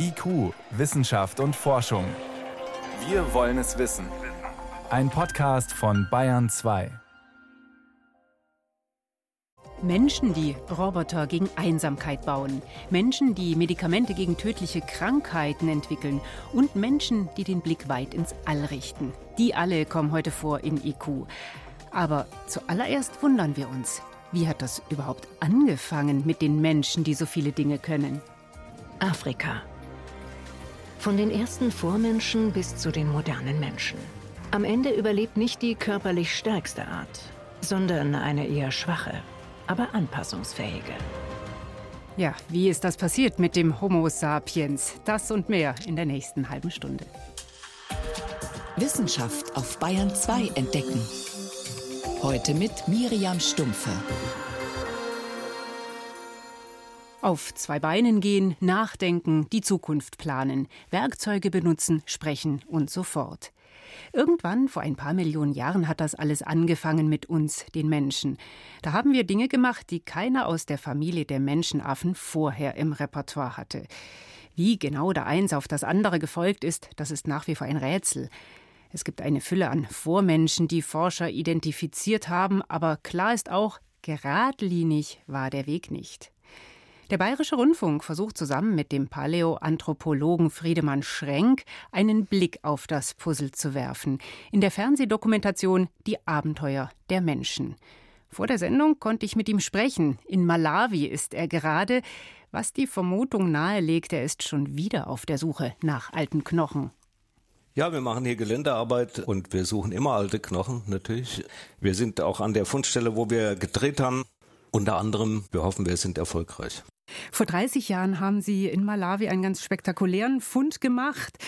IQ, Wissenschaft und Forschung. Wir wollen es wissen. Ein Podcast von Bayern 2. Menschen, die Roboter gegen Einsamkeit bauen, Menschen, die Medikamente gegen tödliche Krankheiten entwickeln und Menschen, die den Blick weit ins All richten. Die alle kommen heute vor in IQ. Aber zuallererst wundern wir uns, wie hat das überhaupt angefangen mit den Menschen, die so viele Dinge können? Afrika. Von den ersten Vormenschen bis zu den modernen Menschen. Am Ende überlebt nicht die körperlich stärkste Art, sondern eine eher schwache, aber anpassungsfähige. Ja, wie ist das passiert mit dem Homo sapiens? Das und mehr in der nächsten halben Stunde. Wissenschaft auf Bayern 2 entdecken. Heute mit Miriam Stumpfe. Auf zwei Beinen gehen, nachdenken, die Zukunft planen, Werkzeuge benutzen, sprechen und so fort. Irgendwann, vor ein paar Millionen Jahren, hat das alles angefangen mit uns, den Menschen. Da haben wir Dinge gemacht, die keiner aus der Familie der Menschenaffen vorher im Repertoire hatte. Wie genau der eins auf das andere gefolgt ist, das ist nach wie vor ein Rätsel. Es gibt eine Fülle an Vormenschen, die Forscher identifiziert haben, aber klar ist auch, geradlinig war der Weg nicht. Der Bayerische Rundfunk versucht zusammen mit dem Paläoanthropologen Friedemann Schrenk einen Blick auf das Puzzle zu werfen. In der Fernsehdokumentation Die Abenteuer der Menschen. Vor der Sendung konnte ich mit ihm sprechen. In Malawi ist er gerade, was die Vermutung nahelegt, er ist schon wieder auf der Suche nach alten Knochen. Ja, wir machen hier Geländearbeit und wir suchen immer alte Knochen natürlich. Wir sind auch an der Fundstelle, wo wir gedreht haben. Unter anderem, wir hoffen, wir sind erfolgreich. Vor 30 Jahren haben Sie in Malawi einen ganz spektakulären Fund gemacht.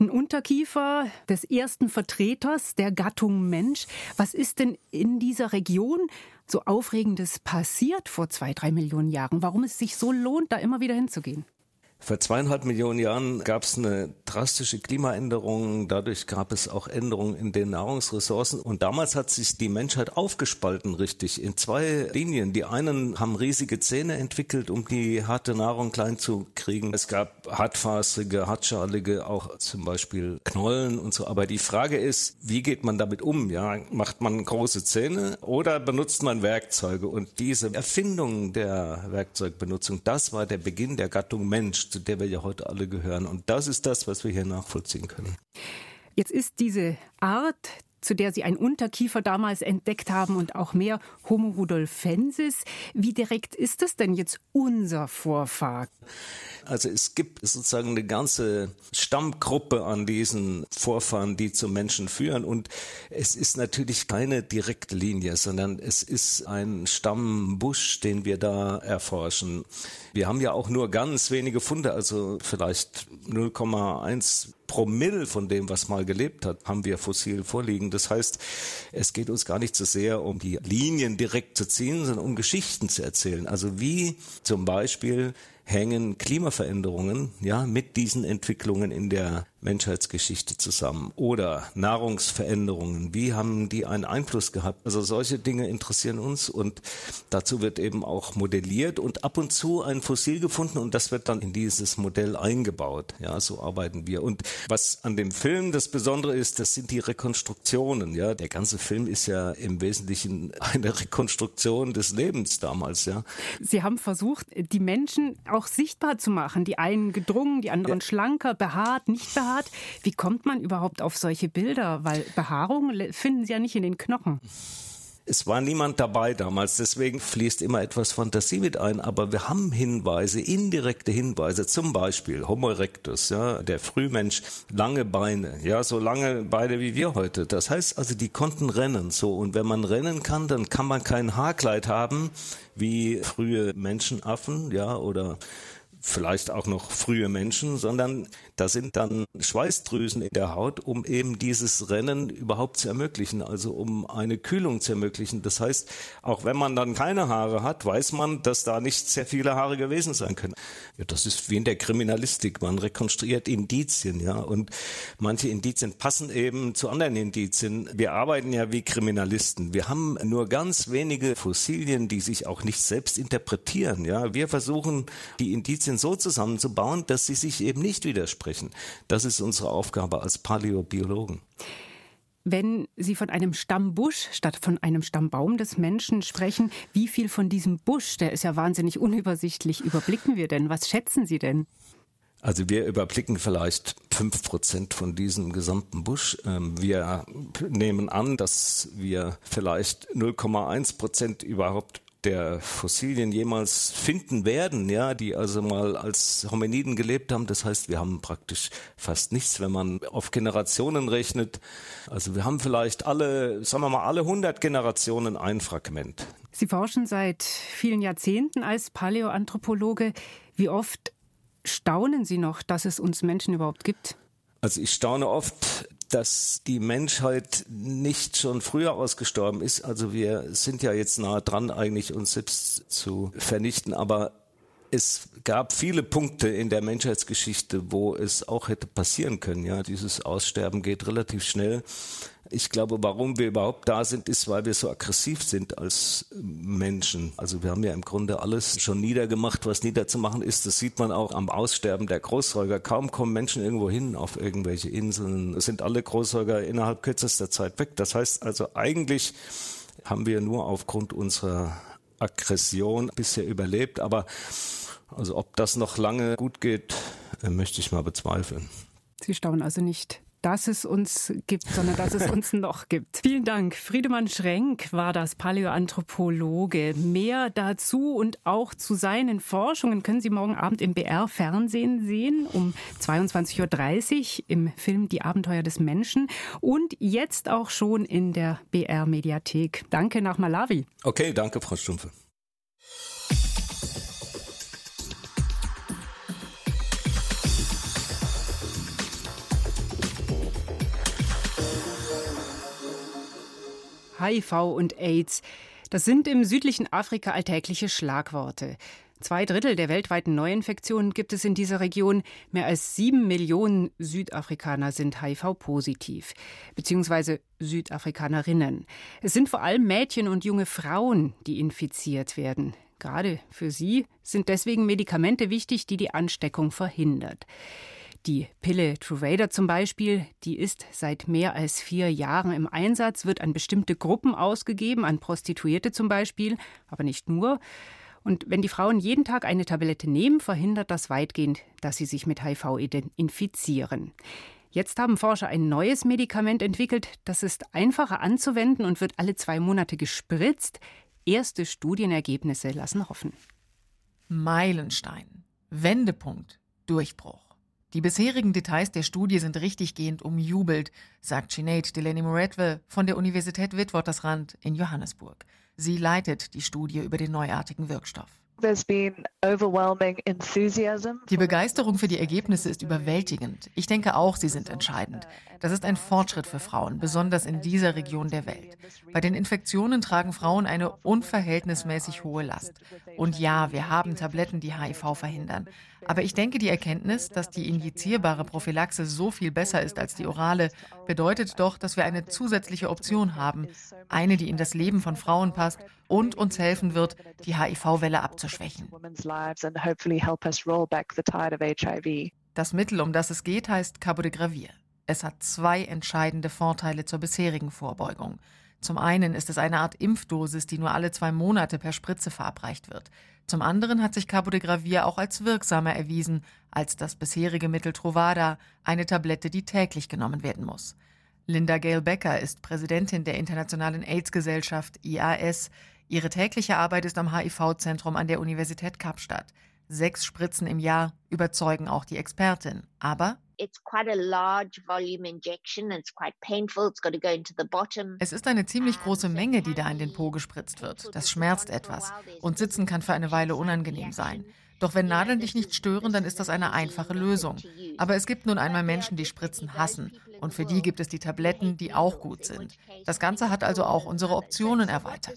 Ein Unterkiefer des ersten Vertreters der Gattung Mensch. Was ist denn in dieser Region so Aufregendes passiert vor zwei, drei Millionen Jahren? Warum es sich so lohnt, da immer wieder hinzugehen? Vor zweieinhalb Millionen Jahren gab es eine drastische Klimaänderung. Dadurch gab es auch Änderungen in den Nahrungsressourcen. Und damals hat sich die Menschheit aufgespalten, richtig, in zwei Linien. Die einen haben riesige Zähne entwickelt, um die harte Nahrung klein zu kriegen. Es gab hartfaserige, hartschalige, auch zum Beispiel Knollen und so. Aber die Frage ist, wie geht man damit um? Ja, macht man große Zähne oder benutzt man Werkzeuge? Und diese Erfindung der Werkzeugbenutzung, das war der Beginn der Gattung Mensch zu der wir ja heute alle gehören. Und das ist das, was wir hier nachvollziehen können. Jetzt ist diese Art zu der Sie einen Unterkiefer damals entdeckt haben und auch mehr Homo rudolfensis. Wie direkt ist das denn jetzt unser Vorfahr? Also es gibt sozusagen eine ganze Stammgruppe an diesen Vorfahren, die zum Menschen führen. Und es ist natürlich keine direkte Linie, sondern es ist ein Stammbusch, den wir da erforschen. Wir haben ja auch nur ganz wenige Funde, also vielleicht 0,1 Promille von dem, was mal gelebt hat, haben wir fossil vorliegen. Das heißt, es geht uns gar nicht so sehr um die Linien direkt zu ziehen, sondern um Geschichten zu erzählen. Also wie zum Beispiel hängen Klimaveränderungen ja mit diesen Entwicklungen in der Menschheitsgeschichte zusammen oder Nahrungsveränderungen, wie haben die einen Einfluss gehabt? Also solche Dinge interessieren uns und dazu wird eben auch modelliert und ab und zu ein Fossil gefunden und das wird dann in dieses Modell eingebaut. Ja, so arbeiten wir. Und was an dem Film das Besondere ist, das sind die Rekonstruktionen. Ja, der ganze Film ist ja im Wesentlichen eine Rekonstruktion des Lebens damals. Ja. Sie haben versucht, die Menschen auch sichtbar zu machen. Die einen gedrungen, die anderen ja. schlanker, behaart, nicht behaart Behaart. Wie kommt man überhaupt auf solche Bilder? Weil Behaarung finden Sie ja nicht in den Knochen. Es war niemand dabei damals, deswegen fließt immer etwas Fantasie mit ein, aber wir haben Hinweise, indirekte Hinweise, zum Beispiel Homo erectus, ja, der Frühmensch, lange Beine, ja, so lange Beine wie wir heute. Das heißt also, die konnten rennen, so. Und wenn man rennen kann, dann kann man kein Haarkleid haben, wie frühe Menschenaffen, ja, oder vielleicht auch noch frühe Menschen, sondern da sind dann Schweißdrüsen in der Haut, um eben dieses Rennen überhaupt zu ermöglichen, also um eine Kühlung zu ermöglichen. Das heißt, auch wenn man dann keine Haare hat, weiß man, dass da nicht sehr viele Haare gewesen sein können. Ja, das ist wie in der Kriminalistik. Man rekonstruiert Indizien, ja, und manche Indizien passen eben zu anderen Indizien. Wir arbeiten ja wie Kriminalisten. Wir haben nur ganz wenige Fossilien, die sich auch nicht selbst interpretieren, ja. Wir versuchen, die Indizien Indizien so zusammenzubauen, dass sie sich eben nicht widersprechen. Das ist unsere Aufgabe als Paläobiologen. Wenn Sie von einem Stammbusch statt von einem Stammbaum des Menschen sprechen, wie viel von diesem Busch, der ist ja wahnsinnig unübersichtlich, überblicken wir denn? Was schätzen Sie denn? Also wir überblicken vielleicht fünf Prozent von diesem gesamten Busch. Ähm, wir nehmen an, dass wir vielleicht 0,1 Prozent überhaupt der Fossilien jemals finden werden, ja, die also mal als Hominiden gelebt haben. Das heißt, wir haben praktisch fast nichts, wenn man auf Generationen rechnet. Also wir haben vielleicht alle, sagen wir mal, alle 100 Generationen ein Fragment. Sie forschen seit vielen Jahrzehnten als Paläoanthropologe. Wie oft staunen Sie noch, dass es uns Menschen überhaupt gibt? Also ich staune oft, dass die Menschheit nicht schon früher ausgestorben ist. Also wir sind ja jetzt nahe dran, eigentlich uns selbst zu vernichten, aber es gab viele Punkte in der Menschheitsgeschichte, wo es auch hätte passieren können. Ja, dieses Aussterben geht relativ schnell. Ich glaube, warum wir überhaupt da sind, ist, weil wir so aggressiv sind als Menschen. Also wir haben ja im Grunde alles schon niedergemacht, was niederzumachen ist. Das sieht man auch am Aussterben der Großsäuger. Kaum kommen Menschen irgendwo hin auf irgendwelche Inseln. Es sind alle Großsäuger innerhalb kürzester Zeit weg. Das heißt also eigentlich haben wir nur aufgrund unserer Aggression bisher überlebt. Aber also ob das noch lange gut geht, äh, möchte ich mal bezweifeln. Sie staunen also nicht dass es uns gibt, sondern dass es uns noch gibt. Vielen Dank. Friedemann Schrenk war das Paläoanthropologe. Mehr dazu und auch zu seinen Forschungen können Sie morgen Abend im BR Fernsehen sehen um 22.30 Uhr im Film Die Abenteuer des Menschen und jetzt auch schon in der BR Mediathek. Danke nach Malawi. Okay, danke, Frau Stumpfe. HIV und AIDS. Das sind im südlichen Afrika alltägliche Schlagworte. Zwei Drittel der weltweiten Neuinfektionen gibt es in dieser Region. Mehr als sieben Millionen Südafrikaner sind HIV-positiv, beziehungsweise Südafrikanerinnen. Es sind vor allem Mädchen und junge Frauen, die infiziert werden. Gerade für sie sind deswegen Medikamente wichtig, die die Ansteckung verhindert. Die Pille Truvada zum Beispiel, die ist seit mehr als vier Jahren im Einsatz, wird an bestimmte Gruppen ausgegeben, an Prostituierte zum Beispiel, aber nicht nur. Und wenn die Frauen jeden Tag eine Tablette nehmen, verhindert das weitgehend, dass sie sich mit HIV infizieren. Jetzt haben Forscher ein neues Medikament entwickelt, das ist einfacher anzuwenden und wird alle zwei Monate gespritzt. Erste Studienergebnisse lassen hoffen. Meilenstein, Wendepunkt, Durchbruch. Die bisherigen Details der Studie sind richtiggehend umjubelt, sagt Sinead Delaney Moretwe von der Universität Witwatersrand in Johannesburg. Sie leitet die Studie über den neuartigen Wirkstoff. Die Begeisterung für die Ergebnisse ist überwältigend. Ich denke auch, sie sind entscheidend. Das ist ein Fortschritt für Frauen, besonders in dieser Region der Welt. Bei den Infektionen tragen Frauen eine unverhältnismäßig hohe Last. Und ja, wir haben Tabletten, die HIV verhindern. Aber ich denke, die Erkenntnis, dass die injizierbare Prophylaxe so viel besser ist als die orale, bedeutet doch, dass wir eine zusätzliche Option haben. Eine, die in das Leben von Frauen passt und uns helfen wird, die HIV-Welle abzuschwächen. Das Mittel, um das es geht, heißt Cabotegravir. Es hat zwei entscheidende Vorteile zur bisherigen Vorbeugung. Zum einen ist es eine Art Impfdosis, die nur alle zwei Monate per Spritze verabreicht wird. Zum anderen hat sich Cabotegravir auch als wirksamer erwiesen als das bisherige Mittel Trovada, eine Tablette, die täglich genommen werden muss. Linda Gale Becker ist Präsidentin der Internationalen AIDS-Gesellschaft IAS. Ihre tägliche Arbeit ist am HIV-Zentrum an der Universität Kapstadt. Sechs Spritzen im Jahr überzeugen auch die Expertin. Aber es ist eine ziemlich große Menge, die da in den Po gespritzt wird. Das schmerzt etwas. Und Sitzen kann für eine Weile unangenehm sein. Doch wenn Nadeln dich nicht stören, dann ist das eine einfache Lösung. Aber es gibt nun einmal Menschen, die Spritzen hassen. Und für die gibt es die Tabletten, die auch gut sind. Das Ganze hat also auch unsere Optionen erweitert.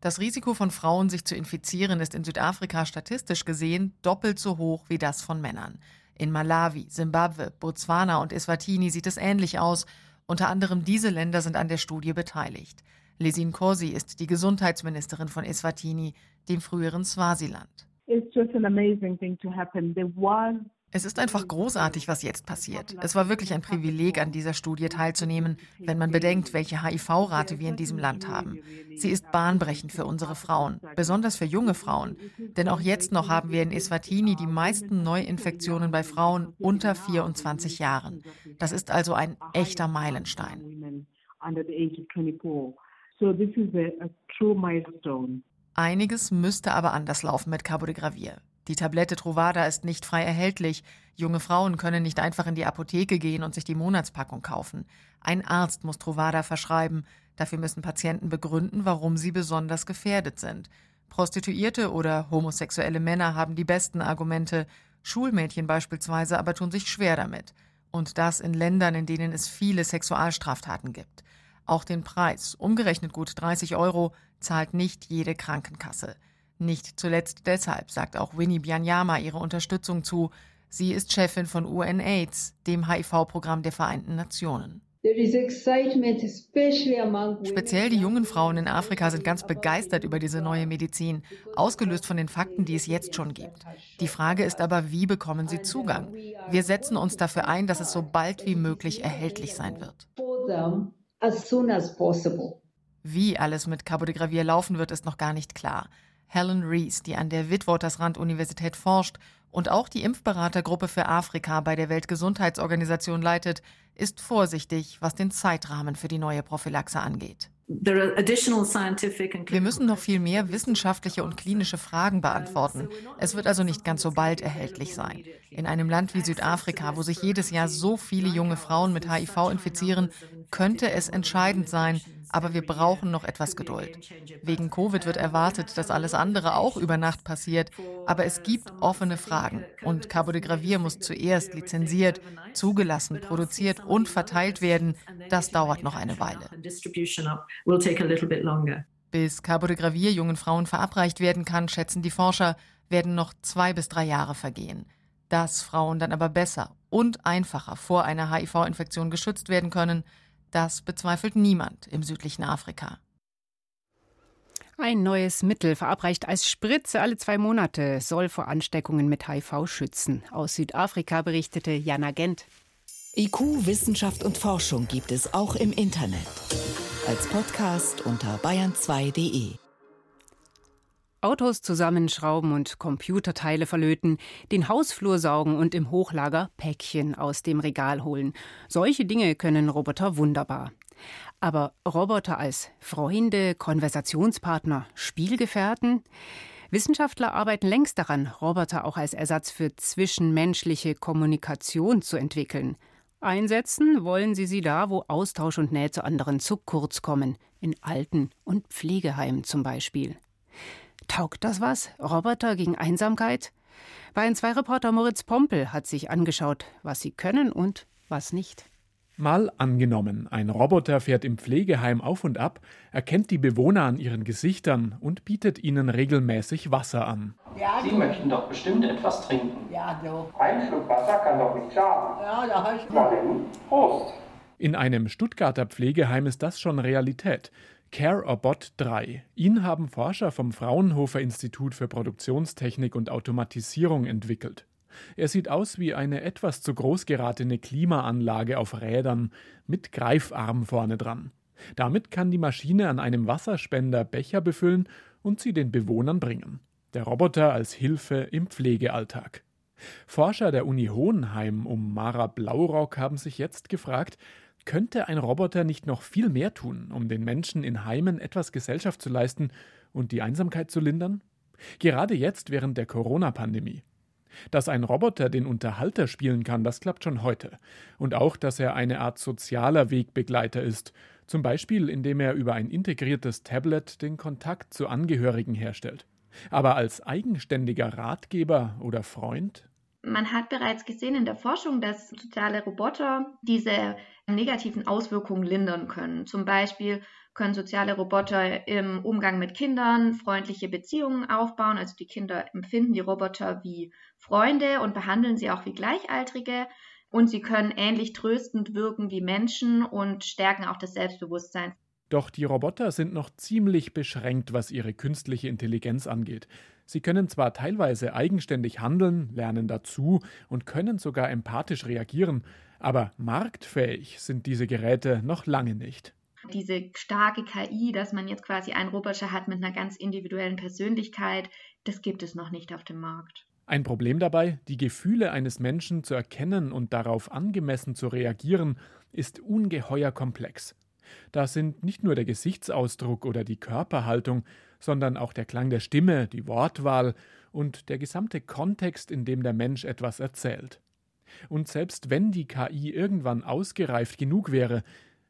Das Risiko von Frauen, sich zu infizieren, ist in Südafrika statistisch gesehen doppelt so hoch wie das von Männern. In Malawi, Simbabwe, Botswana und Eswatini sieht es ähnlich aus. Unter anderem diese Länder sind an der Studie beteiligt. Lesin Korsi ist die Gesundheitsministerin von Eswatini, dem früheren Swasiland. It's just an amazing thing to happen. There was es ist einfach großartig, was jetzt passiert. Es war wirklich ein Privileg, an dieser Studie teilzunehmen, wenn man bedenkt, welche HIV-Rate wir in diesem Land haben. Sie ist bahnbrechend für unsere Frauen, besonders für junge Frauen. Denn auch jetzt noch haben wir in Eswatini die meisten Neuinfektionen bei Frauen unter 24 Jahren. Das ist also ein echter Meilenstein. Einiges müsste aber anders laufen mit Cabo de Gravier. Die Tablette Trovada ist nicht frei erhältlich. Junge Frauen können nicht einfach in die Apotheke gehen und sich die Monatspackung kaufen. Ein Arzt muss Trovada verschreiben. Dafür müssen Patienten begründen, warum sie besonders gefährdet sind. Prostituierte oder homosexuelle Männer haben die besten Argumente, Schulmädchen beispielsweise aber tun sich schwer damit. Und das in Ländern, in denen es viele Sexualstraftaten gibt. Auch den Preis, umgerechnet gut 30 Euro, zahlt nicht jede Krankenkasse. Nicht zuletzt deshalb sagt auch Winnie Bianyama ihre Unterstützung zu. Sie ist Chefin von UNAIDS, dem HIV-Programm der Vereinten Nationen. Speziell die jungen Frauen in Afrika sind ganz begeistert über diese neue Medizin, ausgelöst von den Fakten, die es jetzt schon gibt. Die Frage ist aber, wie bekommen sie Zugang? Wir setzen uns dafür ein, dass es so bald wie möglich erhältlich sein wird. Wie alles mit Cabo de Gravier laufen wird, ist noch gar nicht klar. Helen Rees, die an der Witwatersrand-Universität forscht und auch die Impfberatergruppe für Afrika bei der Weltgesundheitsorganisation leitet, ist vorsichtig, was den Zeitrahmen für die neue Prophylaxe angeht. Wir müssen noch viel mehr wissenschaftliche und klinische Fragen beantworten. Es wird also nicht ganz so bald erhältlich sein. In einem Land wie Südafrika, wo sich jedes Jahr so viele junge Frauen mit HIV infizieren, könnte es entscheidend sein, aber wir brauchen noch etwas Geduld. Wegen Covid wird erwartet, dass alles andere auch über Nacht passiert, aber es gibt offene Fragen und Cabo de Gravier muss zuerst lizenziert, zugelassen, produziert und verteilt werden. Das dauert noch eine Weile. Bis Cabo de Gravier jungen Frauen verabreicht werden kann, schätzen die Forscher, werden noch zwei bis drei Jahre vergehen. Dass Frauen dann aber besser und einfacher vor einer HIV-Infektion geschützt werden können, das bezweifelt niemand im südlichen Afrika. Ein neues Mittel, verabreicht als Spritze alle zwei Monate, soll vor Ansteckungen mit HIV schützen. Aus Südafrika berichtete Jana Gent. IQ, Wissenschaft und Forschung gibt es auch im Internet. Als Podcast unter bayern2.de. Autos zusammenschrauben und Computerteile verlöten, den Hausflur saugen und im Hochlager Päckchen aus dem Regal holen. Solche Dinge können Roboter wunderbar. Aber Roboter als Freunde, Konversationspartner, Spielgefährten? Wissenschaftler arbeiten längst daran, Roboter auch als Ersatz für zwischenmenschliche Kommunikation zu entwickeln. Einsetzen wollen sie sie da, wo Austausch und Nähe zu anderen zu kurz kommen, in Alten- und Pflegeheimen zum Beispiel. Taugt das was? Roboter gegen Einsamkeit? Bayern 2 Reporter Moritz Pompel hat sich angeschaut, was sie können und was nicht. Mal angenommen, ein Roboter fährt im Pflegeheim auf und ab, erkennt die Bewohner an ihren Gesichtern und bietet ihnen regelmäßig Wasser an. Ja, Sie möchten doch bestimmt etwas trinken. Ja, so. Ein Schluck Wasser kann doch nicht schaden. Ja, da hast du. Prost. In einem Stuttgarter Pflegeheim ist das schon Realität. CareObot 3. Ihn haben Forscher vom Fraunhofer Institut für Produktionstechnik und Automatisierung entwickelt. Er sieht aus wie eine etwas zu groß geratene Klimaanlage auf Rädern mit Greifarm vorne dran. Damit kann die Maschine an einem Wasserspender Becher befüllen und sie den Bewohnern bringen. Der Roboter als Hilfe im Pflegealltag. Forscher der Uni Hohenheim um Mara Blaurock haben sich jetzt gefragt, könnte ein Roboter nicht noch viel mehr tun, um den Menschen in Heimen etwas Gesellschaft zu leisten und die Einsamkeit zu lindern? Gerade jetzt während der Corona-Pandemie. Dass ein Roboter den Unterhalter spielen kann, das klappt schon heute. Und auch, dass er eine Art sozialer Wegbegleiter ist, zum Beispiel indem er über ein integriertes Tablet den Kontakt zu Angehörigen herstellt. Aber als eigenständiger Ratgeber oder Freund? Man hat bereits gesehen in der Forschung, dass soziale Roboter diese negativen Auswirkungen lindern können. Zum Beispiel können soziale Roboter im Umgang mit Kindern freundliche Beziehungen aufbauen. Also die Kinder empfinden die Roboter wie Freunde und behandeln sie auch wie Gleichaltrige. Und sie können ähnlich tröstend wirken wie Menschen und stärken auch das Selbstbewusstsein. Doch die Roboter sind noch ziemlich beschränkt, was ihre künstliche Intelligenz angeht. Sie können zwar teilweise eigenständig handeln, lernen dazu und können sogar empathisch reagieren, aber marktfähig sind diese Geräte noch lange nicht. Diese starke KI, dass man jetzt quasi einen Roboter hat mit einer ganz individuellen Persönlichkeit, das gibt es noch nicht auf dem Markt. Ein Problem dabei, die Gefühle eines Menschen zu erkennen und darauf angemessen zu reagieren, ist ungeheuer komplex. Da sind nicht nur der Gesichtsausdruck oder die Körperhaltung, sondern auch der Klang der Stimme, die Wortwahl und der gesamte Kontext, in dem der Mensch etwas erzählt. Und selbst wenn die KI irgendwann ausgereift genug wäre,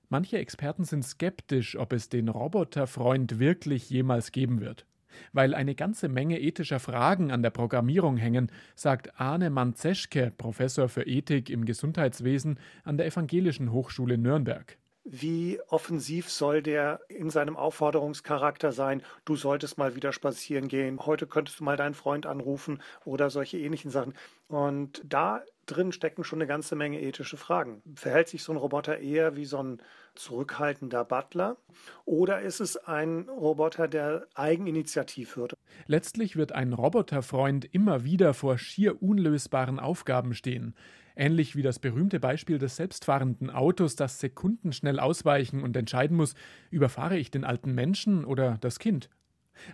manche Experten sind skeptisch, ob es den Roboterfreund wirklich jemals geben wird. Weil eine ganze Menge ethischer Fragen an der Programmierung hängen, sagt Arne Manzeschke, Professor für Ethik im Gesundheitswesen an der Evangelischen Hochschule Nürnberg. Wie offensiv soll der in seinem Aufforderungscharakter sein? Du solltest mal wieder spazieren gehen. Heute könntest du mal deinen Freund anrufen oder solche ähnlichen Sachen. Und da drin stecken schon eine ganze Menge ethische Fragen. Verhält sich so ein Roboter eher wie so ein zurückhaltender Butler oder ist es ein Roboter, der eigeninitiativ wird? Letztlich wird ein Roboterfreund immer wieder vor schier unlösbaren Aufgaben stehen. Ähnlich wie das berühmte Beispiel des selbstfahrenden Autos, das sekundenschnell ausweichen und entscheiden muss, überfahre ich den alten Menschen oder das Kind.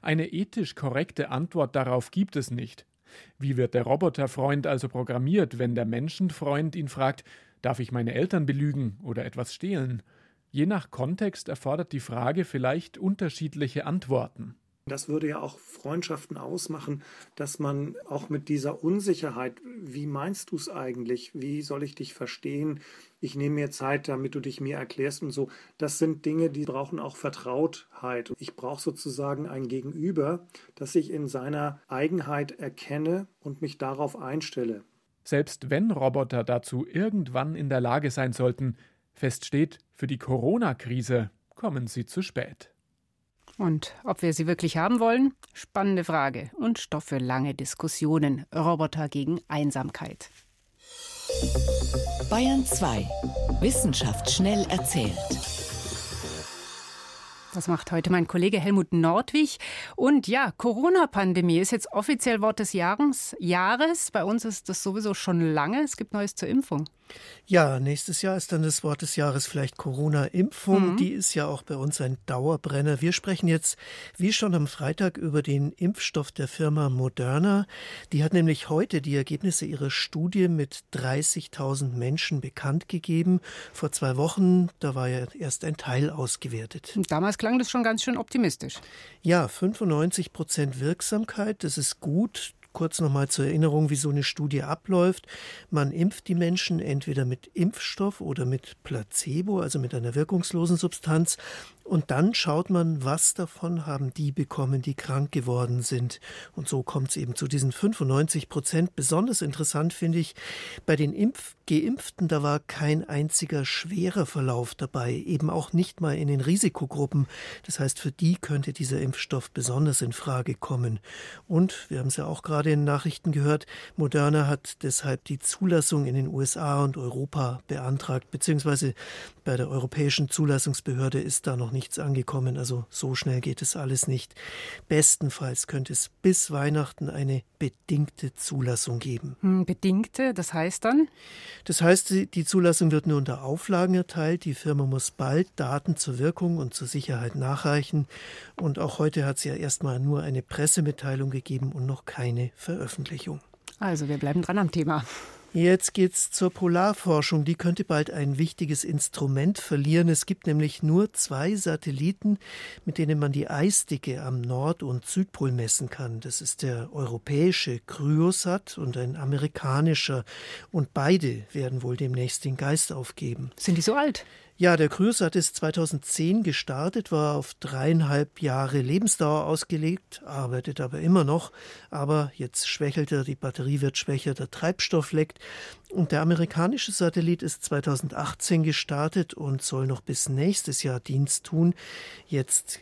Eine ethisch korrekte Antwort darauf gibt es nicht. Wie wird der Roboterfreund also programmiert, wenn der Menschenfreund ihn fragt, darf ich meine Eltern belügen oder etwas stehlen? Je nach Kontext erfordert die Frage vielleicht unterschiedliche Antworten. Das würde ja auch Freundschaften ausmachen, dass man auch mit dieser Unsicherheit, wie meinst du es eigentlich, wie soll ich dich verstehen, ich nehme mir Zeit, damit du dich mir erklärst und so, das sind Dinge, die brauchen auch Vertrautheit. Ich brauche sozusagen ein Gegenüber, das ich in seiner Eigenheit erkenne und mich darauf einstelle. Selbst wenn Roboter dazu irgendwann in der Lage sein sollten, feststeht, für die Corona-Krise kommen sie zu spät. Und ob wir sie wirklich haben wollen? Spannende Frage und Stoff für lange Diskussionen. Roboter gegen Einsamkeit. Bayern 2. Wissenschaft schnell erzählt. Das macht heute mein Kollege Helmut Nordwig. Und ja, Corona-Pandemie ist jetzt offiziell Wort des Jahres. Jahres. Bei uns ist das sowieso schon lange. Es gibt Neues zur Impfung. Ja, nächstes Jahr ist dann das Wort des Jahres vielleicht Corona-Impfung. Mhm. Die ist ja auch bei uns ein Dauerbrenner. Wir sprechen jetzt, wie schon am Freitag, über den Impfstoff der Firma Moderna. Die hat nämlich heute die Ergebnisse ihrer Studie mit 30.000 Menschen bekannt gegeben. Vor zwei Wochen, da war ja erst ein Teil ausgewertet. Damals klang das schon ganz schön optimistisch. Ja, 95 Prozent Wirksamkeit, das ist gut kurz nochmal zur Erinnerung, wie so eine Studie abläuft. Man impft die Menschen entweder mit Impfstoff oder mit Placebo, also mit einer wirkungslosen Substanz. Und dann schaut man, was davon haben die bekommen, die krank geworden sind. Und so kommt es eben zu diesen 95 Prozent. Besonders interessant finde ich, bei den Impf Geimpften, da war kein einziger schwerer Verlauf dabei, eben auch nicht mal in den Risikogruppen. Das heißt, für die könnte dieser Impfstoff besonders in Frage kommen. Und wir haben es ja auch gerade in Nachrichten gehört, Moderna hat deshalb die Zulassung in den USA und Europa beantragt, beziehungsweise bei der Europäischen Zulassungsbehörde ist da noch nichts angekommen. Also so schnell geht es alles nicht. Bestenfalls könnte es bis Weihnachten eine bedingte Zulassung geben. Hm, bedingte, das heißt dann? Das heißt, die Zulassung wird nur unter Auflagen erteilt. Die Firma muss bald Daten zur Wirkung und zur Sicherheit nachreichen. Und auch heute hat sie ja erstmal nur eine Pressemitteilung gegeben und noch keine Veröffentlichung. Also wir bleiben dran am Thema. Jetzt geht's zur Polarforschung. Die könnte bald ein wichtiges Instrument verlieren. Es gibt nämlich nur zwei Satelliten, mit denen man die Eisdicke am Nord- und Südpol messen kann. Das ist der europäische Cryosat und ein amerikanischer. Und beide werden wohl demnächst den Geist aufgeben. Sind die so alt? Ja, der Cruisat ist 2010 gestartet, war auf dreieinhalb Jahre Lebensdauer ausgelegt, arbeitet aber immer noch. Aber jetzt schwächelt er, die Batterie wird schwächer, der Treibstoff leckt. Und der amerikanische Satellit ist 2018 gestartet und soll noch bis nächstes Jahr Dienst tun. Jetzt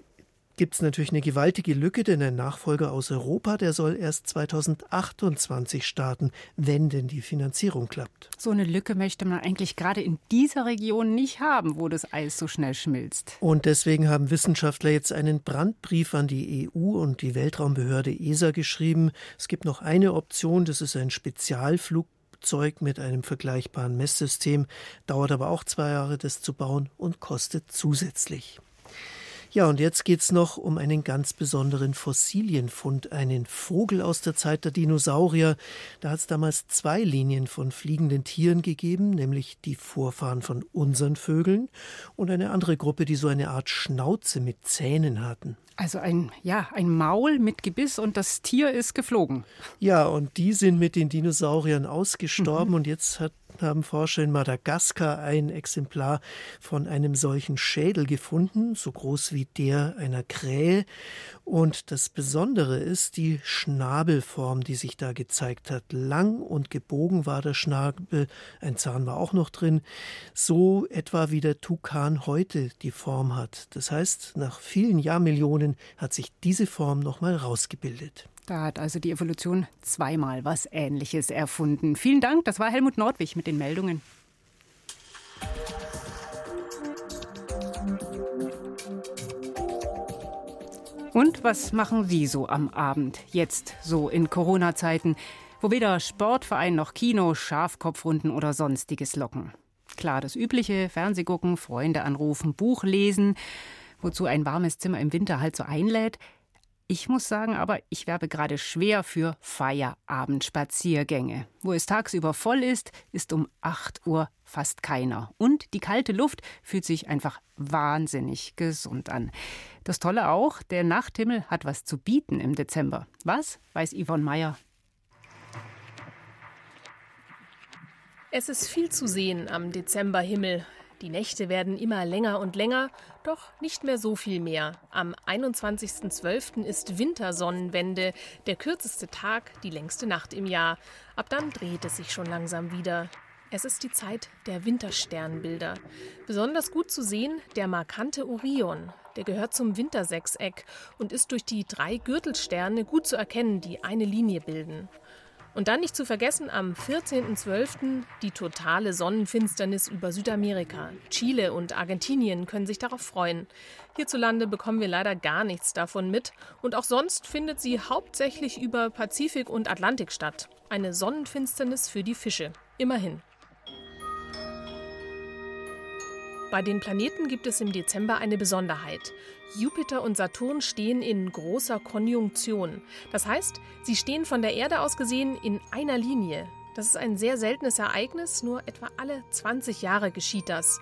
gibt es natürlich eine gewaltige Lücke, denn ein Nachfolger aus Europa, der soll erst 2028 starten, wenn denn die Finanzierung klappt. So eine Lücke möchte man eigentlich gerade in dieser Region nicht haben, wo das Eis so schnell schmilzt. Und deswegen haben Wissenschaftler jetzt einen Brandbrief an die EU und die Weltraumbehörde ESA geschrieben. Es gibt noch eine Option, das ist ein Spezialflug mit einem vergleichbaren Messsystem, dauert aber auch zwei Jahre, das zu bauen und kostet zusätzlich. Ja, und jetzt geht es noch um einen ganz besonderen Fossilienfund, einen Vogel aus der Zeit der Dinosaurier. Da hat es damals zwei Linien von fliegenden Tieren gegeben, nämlich die Vorfahren von unseren Vögeln und eine andere Gruppe, die so eine Art Schnauze mit Zähnen hatten. Also ein, ja, ein Maul mit Gebiss und das Tier ist geflogen. Ja, und die sind mit den Dinosauriern ausgestorben mhm. und jetzt hat haben Forscher in Madagaskar ein Exemplar von einem solchen Schädel gefunden, so groß wie der einer Krähe. Und das Besondere ist die Schnabelform, die sich da gezeigt hat. Lang und gebogen war der Schnabel, ein Zahn war auch noch drin, so etwa wie der Tukan heute die Form hat. Das heißt, nach vielen Jahrmillionen hat sich diese Form nochmal rausgebildet. Da hat also die Evolution zweimal was Ähnliches erfunden. Vielen Dank, das war Helmut Nordwig mit den Meldungen. Und was machen Sie so am Abend, jetzt so in Corona-Zeiten, wo weder Sportverein noch Kino, Schafkopfrunden oder sonstiges locken? Klar, das übliche, Fernsehgucken, Freunde anrufen, Buch lesen, wozu ein warmes Zimmer im Winter halt so einlädt. Ich muss sagen, aber ich werbe gerade schwer für Feierabendspaziergänge. Wo es tagsüber voll ist, ist um 8 Uhr fast keiner. Und die kalte Luft fühlt sich einfach wahnsinnig gesund an. Das Tolle auch, der Nachthimmel hat was zu bieten im Dezember. Was, weiß Yvonne Meyer. Es ist viel zu sehen am Dezemberhimmel. Die Nächte werden immer länger und länger, doch nicht mehr so viel mehr. Am 21.12. ist Wintersonnenwende, der kürzeste Tag, die längste Nacht im Jahr. Ab dann dreht es sich schon langsam wieder. Es ist die Zeit der Wintersternbilder. Besonders gut zu sehen der markante Orion. Der gehört zum Wintersechseck und ist durch die drei Gürtelsterne gut zu erkennen, die eine Linie bilden. Und dann nicht zu vergessen am 14.12. die totale Sonnenfinsternis über Südamerika. Chile und Argentinien können sich darauf freuen. Hierzulande bekommen wir leider gar nichts davon mit und auch sonst findet sie hauptsächlich über Pazifik und Atlantik statt. Eine Sonnenfinsternis für die Fische. Immerhin. Bei den Planeten gibt es im Dezember eine Besonderheit. Jupiter und Saturn stehen in großer Konjunktion. Das heißt, sie stehen von der Erde aus gesehen in einer Linie. Das ist ein sehr seltenes Ereignis, nur etwa alle 20 Jahre geschieht das.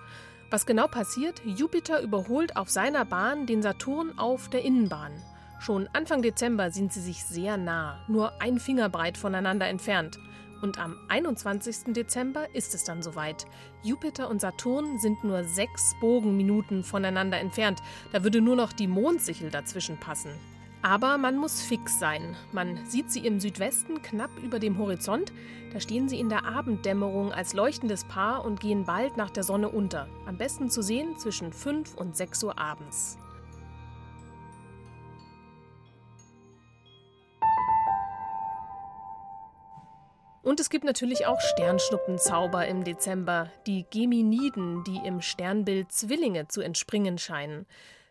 Was genau passiert? Jupiter überholt auf seiner Bahn den Saturn auf der Innenbahn. Schon Anfang Dezember sind sie sich sehr nah, nur ein Fingerbreit voneinander entfernt. Und am 21. Dezember ist es dann soweit. Jupiter und Saturn sind nur sechs Bogenminuten voneinander entfernt. Da würde nur noch die Mondsichel dazwischen passen. Aber man muss fix sein. Man sieht sie im Südwesten knapp über dem Horizont. Da stehen sie in der Abenddämmerung als leuchtendes Paar und gehen bald nach der Sonne unter. Am besten zu sehen zwischen 5 und 6 Uhr abends. Und es gibt natürlich auch Sternschnuppenzauber im Dezember, die Geminiden, die im Sternbild Zwillinge zu entspringen scheinen.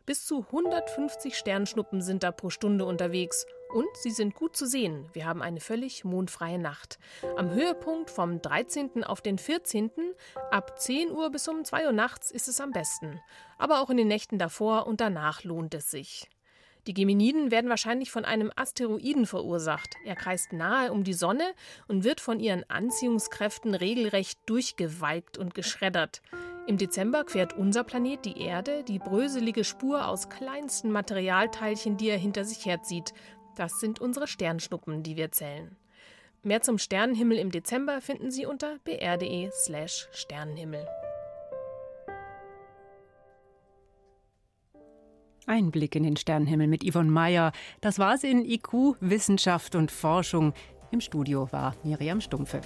Bis zu 150 Sternschnuppen sind da pro Stunde unterwegs und sie sind gut zu sehen. Wir haben eine völlig mondfreie Nacht. Am Höhepunkt vom 13. auf den 14. ab 10 Uhr bis um 2 Uhr nachts ist es am besten. Aber auch in den Nächten davor und danach lohnt es sich. Die Geminiden werden wahrscheinlich von einem Asteroiden verursacht. Er kreist nahe um die Sonne und wird von ihren Anziehungskräften regelrecht durchgewalkt und geschreddert. Im Dezember quert unser Planet die Erde die bröselige Spur aus kleinsten Materialteilchen, die er hinter sich herzieht. Das sind unsere Sternschnuppen, die wir zählen. Mehr zum Sternenhimmel im Dezember finden Sie unter br.de/slash Ein Blick in den Sternenhimmel mit Yvonne Meyer. Das war's in IQ, Wissenschaft und Forschung. Im Studio war Miriam Stumpfe.